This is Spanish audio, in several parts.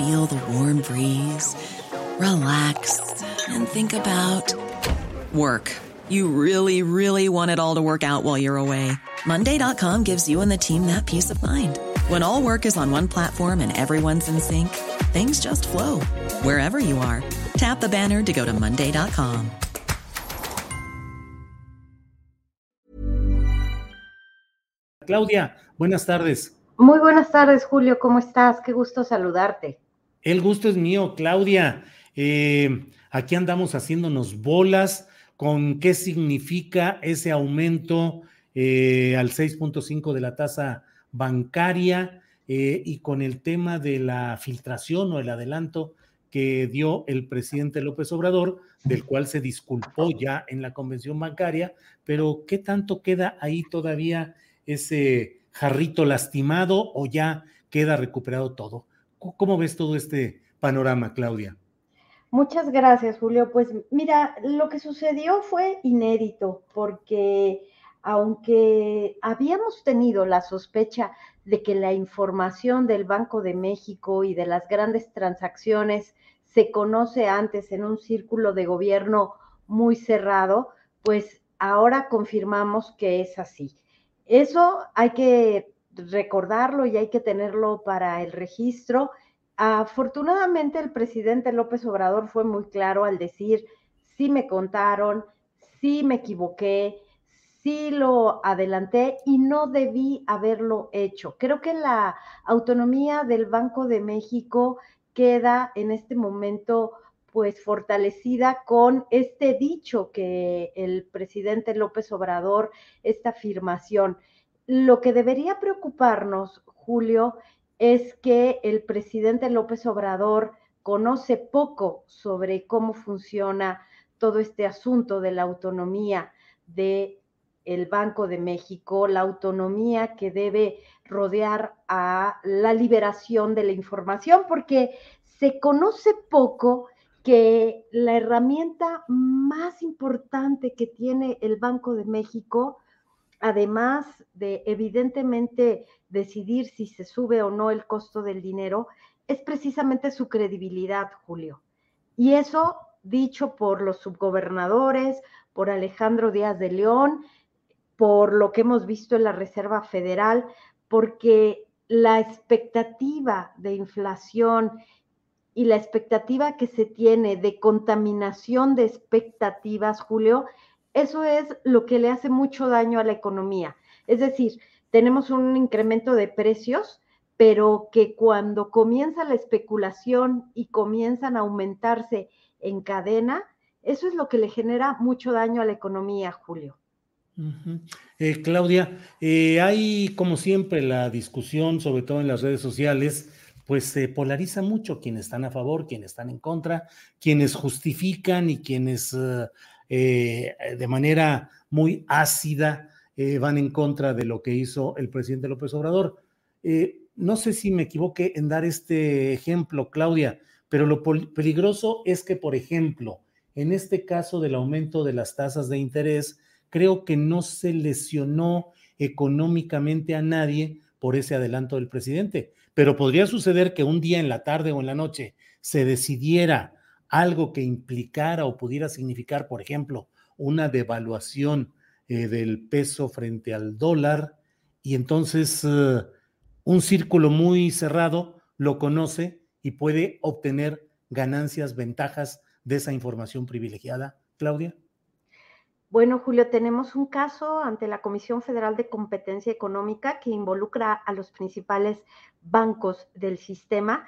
feel the warm breeze, relax, and think about work. You really, really want it all to work out while you're away. Monday.com gives you and the team that peace of mind. When all work is on one platform and everyone's in sync, things just flow wherever you are. Tap the banner to go to Monday.com. Claudia, buenas tardes. Muy buenas tardes, Julio. ¿Cómo estás? Qué gusto saludarte. El gusto es mío, Claudia. Eh, aquí andamos haciéndonos bolas con qué significa ese aumento eh, al 6.5 de la tasa bancaria eh, y con el tema de la filtración o el adelanto que dio el presidente López Obrador, del cual se disculpó ya en la convención bancaria, pero ¿qué tanto queda ahí todavía ese jarrito lastimado o ya queda recuperado todo? ¿Cómo ves todo este panorama, Claudia? Muchas gracias, Julio. Pues mira, lo que sucedió fue inédito porque aunque habíamos tenido la sospecha de que la información del Banco de México y de las grandes transacciones se conoce antes en un círculo de gobierno muy cerrado, pues ahora confirmamos que es así. Eso hay que recordarlo y hay que tenerlo para el registro. Afortunadamente el presidente López Obrador fue muy claro al decir, sí me contaron, sí me equivoqué, sí lo adelanté y no debí haberlo hecho. Creo que la autonomía del Banco de México queda en este momento pues fortalecida con este dicho que el presidente López Obrador, esta afirmación. Lo que debería preocuparnos, Julio, es que el presidente López Obrador conoce poco sobre cómo funciona todo este asunto de la autonomía de el Banco de México, la autonomía que debe rodear a la liberación de la información, porque se conoce poco que la herramienta más importante que tiene el Banco de México además de evidentemente decidir si se sube o no el costo del dinero, es precisamente su credibilidad, Julio. Y eso dicho por los subgobernadores, por Alejandro Díaz de León, por lo que hemos visto en la Reserva Federal, porque la expectativa de inflación y la expectativa que se tiene de contaminación de expectativas, Julio, eso es lo que le hace mucho daño a la economía. Es decir, tenemos un incremento de precios, pero que cuando comienza la especulación y comienzan a aumentarse en cadena, eso es lo que le genera mucho daño a la economía, Julio. Eh, Claudia, eh, hay como siempre la discusión, sobre todo en las redes sociales, pues se polariza mucho quienes están a favor, quienes están en contra, quienes justifican y quienes eh, de manera muy ácida eh, van en contra de lo que hizo el presidente López Obrador. Eh, no sé si me equivoqué en dar este ejemplo, Claudia, pero lo peligroso es que, por ejemplo, en este caso del aumento de las tasas de interés, creo que no se lesionó económicamente a nadie por ese adelanto del presidente. Pero podría suceder que un día en la tarde o en la noche se decidiera algo que implicara o pudiera significar, por ejemplo, una devaluación eh, del peso frente al dólar, y entonces eh, un círculo muy cerrado lo conoce y puede obtener ganancias, ventajas de esa información privilegiada. Claudia. Bueno, Julio, tenemos un caso ante la Comisión Federal de Competencia Económica que involucra a los principales bancos del sistema,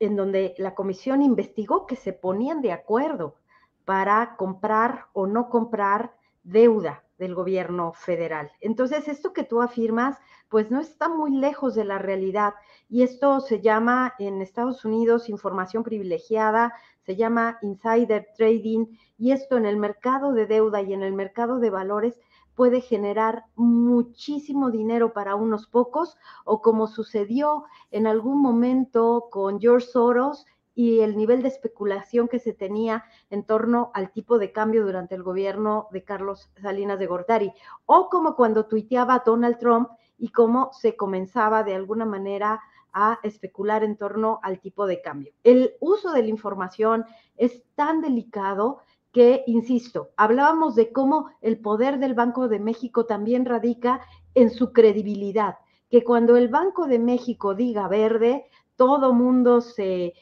en donde la comisión investigó que se ponían de acuerdo para comprar o no comprar deuda del gobierno federal. Entonces, esto que tú afirmas, pues no está muy lejos de la realidad. Y esto se llama en Estados Unidos información privilegiada, se llama insider trading, y esto en el mercado de deuda y en el mercado de valores puede generar muchísimo dinero para unos pocos, o como sucedió en algún momento con George Soros y el nivel de especulación que se tenía en torno al tipo de cambio durante el gobierno de Carlos Salinas de Gortari, o como cuando tuiteaba Donald Trump y cómo se comenzaba de alguna manera a especular en torno al tipo de cambio. El uso de la información es tan delicado que, insisto, hablábamos de cómo el poder del Banco de México también radica en su credibilidad, que cuando el Banco de México diga verde, todo mundo se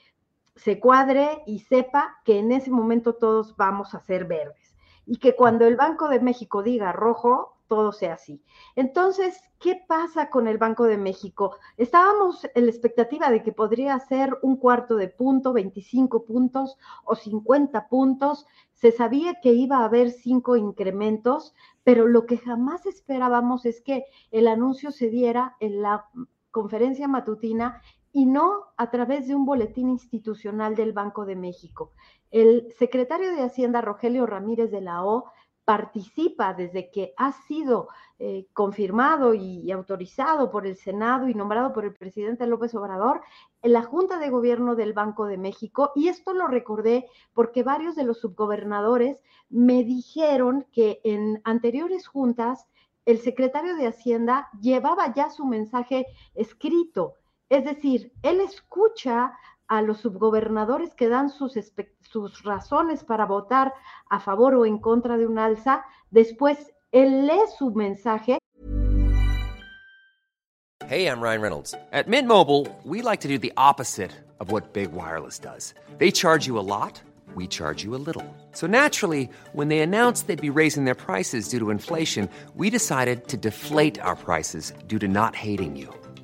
se cuadre y sepa que en ese momento todos vamos a ser verdes. Y que cuando el Banco de México diga rojo, todo sea así. Entonces, ¿qué pasa con el Banco de México? Estábamos en la expectativa de que podría ser un cuarto de punto, 25 puntos o 50 puntos. Se sabía que iba a haber cinco incrementos, pero lo que jamás esperábamos es que el anuncio se diera en la conferencia matutina y no a través de un boletín institucional del Banco de México. El secretario de Hacienda, Rogelio Ramírez de la O, participa desde que ha sido eh, confirmado y, autorizado por el Senado y nombrado por el presidente López Obrador en la Junta de Gobierno del Banco de México. Y esto lo recordé porque varios de los subgobernadores me dijeron que en anteriores juntas el secretario de Hacienda llevaba ya su mensaje escrito es decir, él escucha a los subgobernadores que dan sus, sus razones para votar a favor o en contra de un alza, después él lee su mensaje. Hey, I'm Ryan Reynolds. At Mint Mobile, we like to do the opposite of what Big Wireless does. They charge you a lot, we charge you a little. So naturally, when they announced they'd be raising their prices due to inflation, we decided to deflate our prices due to not hating you.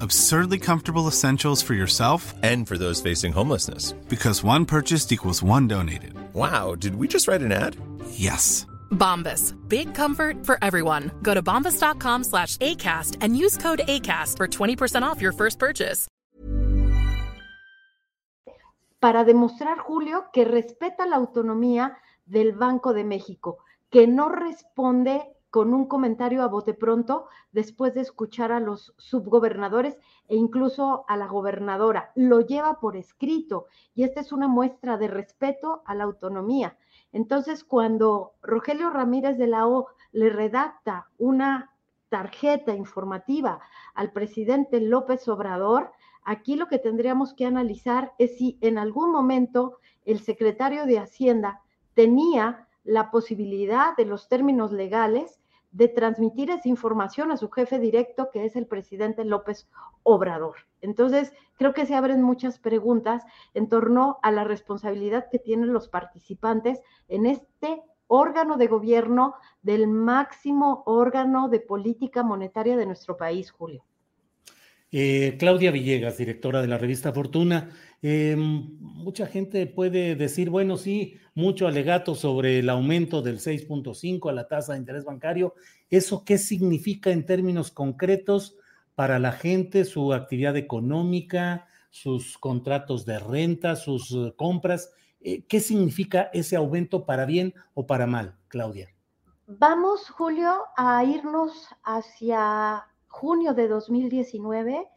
Absurdly comfortable essentials for yourself and for those facing homelessness. Because one purchased equals one donated. Wow, did we just write an ad? Yes. Bombas. Big comfort for everyone. Go to bombas.com slash ACAST and use code ACAST for 20% off your first purchase. Para demostrar, Julio, que respeta la autonomía del Banco de México, que no responde con un comentario a bote pronto después de escuchar a los subgobernadores e incluso a la gobernadora. Lo lleva por escrito y esta es una muestra de respeto a la autonomía. Entonces, cuando Rogelio Ramírez de la O le redacta una tarjeta informativa al presidente López Obrador, aquí lo que tendríamos que analizar es si en algún momento el secretario de Hacienda tenía la posibilidad de los términos legales de transmitir esa información a su jefe directo, que es el presidente López Obrador. Entonces, creo que se abren muchas preguntas en torno a la responsabilidad que tienen los participantes en este órgano de gobierno del máximo órgano de política monetaria de nuestro país, Julio. Eh, Claudia Villegas, directora de la revista Fortuna. Eh, mucha gente puede decir, bueno, sí, mucho alegato sobre el aumento del 6.5 a la tasa de interés bancario. ¿Eso qué significa en términos concretos para la gente, su actividad económica, sus contratos de renta, sus eh, compras? ¿Qué significa ese aumento para bien o para mal, Claudia? Vamos, Julio, a irnos hacia junio de 2019,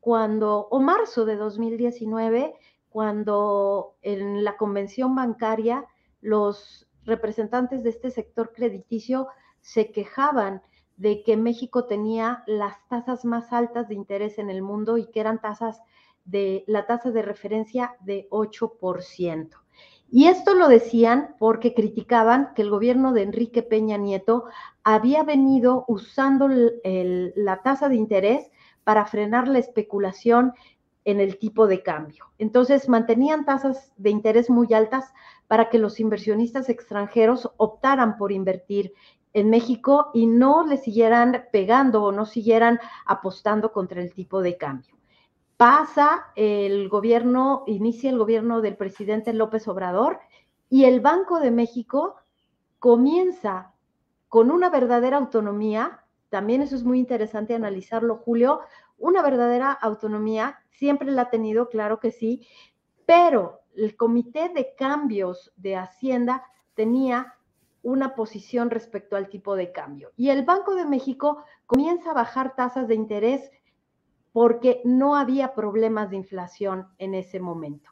cuando, o marzo de 2019, cuando en la convención bancaria los representantes de este sector crediticio se quejaban de que México tenía las tasas más altas de interés en el mundo y que eran tasas de la tasa de referencia de 8%. Y esto lo decían porque criticaban que el gobierno de Enrique Peña Nieto había venido usando la tasa de interés para frenar la especulación en el tipo de cambio. Entonces, mantenían tasas de interés muy altas para que los inversionistas extranjeros optaran por invertir en México y no le siguieran pegando o no siguieran apostando contra el tipo de cambio. Pasa el gobierno, inicia el gobierno del presidente López Obrador y el Banco de México comienza con una verdadera autonomía, también eso es muy interesante analizarlo, Julio, una verdadera autonomía, siempre la ha tenido, claro que sí, pero el Comité de Cambios de Hacienda tenía una posición respecto al tipo de cambio. Y el Banco de México comienza a bajar tasas de interés porque no había problemas de inflación en ese momento.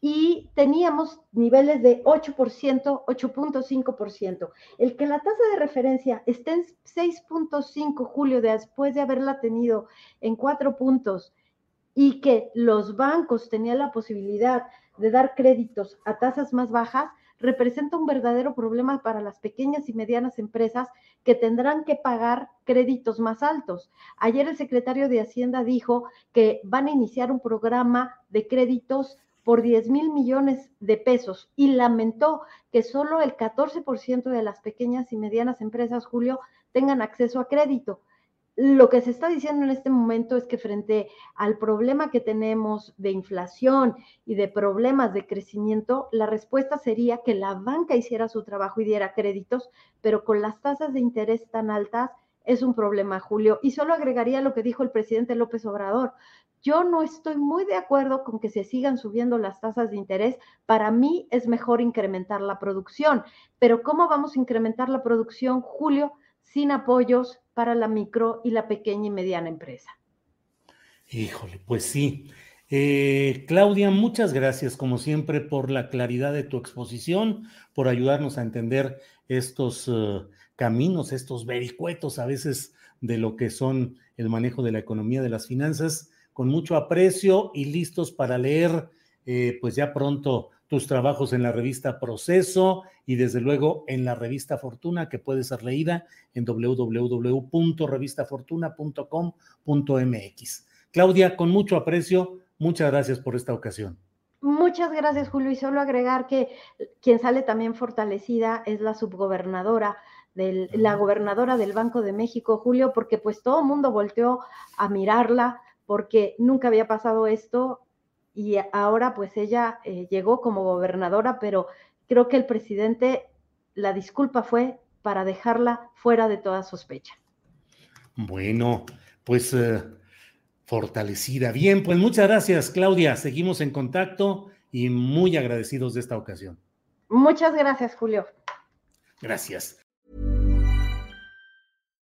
Y teníamos niveles de 8%, 8.5%. El que la tasa de referencia esté en 6.5 julio después de haberla tenido en 4 puntos y que los bancos tenían la posibilidad de dar créditos a tasas más bajas, representa un verdadero problema para las pequeñas y medianas empresas que tendrán que pagar créditos más altos. Ayer el secretario de Hacienda dijo que van a iniciar un programa de créditos por 10 mil millones de pesos y lamentó que solo el 14% de las pequeñas y medianas empresas, Julio, tengan acceso a crédito lo que se está diciendo en este momento es que frente al problema que tenemos de inflación y de problemas de crecimiento, la respuesta sería que la banca hiciera su trabajo y diera créditos, pero con las tasas de interés tan altas es un problema, Julio. Y solo agregaría lo que dijo el presidente López Obrador. Yo no estoy muy de acuerdo con que se sigan subiendo las tasas de interés. Para mí es mejor incrementar la producción. Pero ¿cómo vamos a incrementar la producción, Julio? Sin apoyos para la micro y la pequeña y mediana empresa. Híjole, pues sí. Eh, Claudia, muchas gracias como siempre por la claridad de tu exposición, por ayudarnos a entender estos eh, caminos, estos vericuetos a veces de lo que son el manejo de la economía, de las finanzas, con mucho aprecio y listos para leer, eh, pues ya pronto tus trabajos en la revista Proceso y desde luego en la revista Fortuna que puede ser leída en www.revistafortuna.com.mx. Claudia, con mucho aprecio, muchas gracias por esta ocasión. Muchas gracias, Julio. Y solo agregar que quien sale también fortalecida es la subgobernadora, del, la gobernadora del Banco de México, Julio, porque pues todo el mundo volteó a mirarla porque nunca había pasado esto y ahora pues ella eh, llegó como gobernadora, pero creo que el presidente, la disculpa fue para dejarla fuera de toda sospecha. Bueno, pues eh, fortalecida. Bien, pues muchas gracias, Claudia. Seguimos en contacto y muy agradecidos de esta ocasión. Muchas gracias, Julio. Gracias.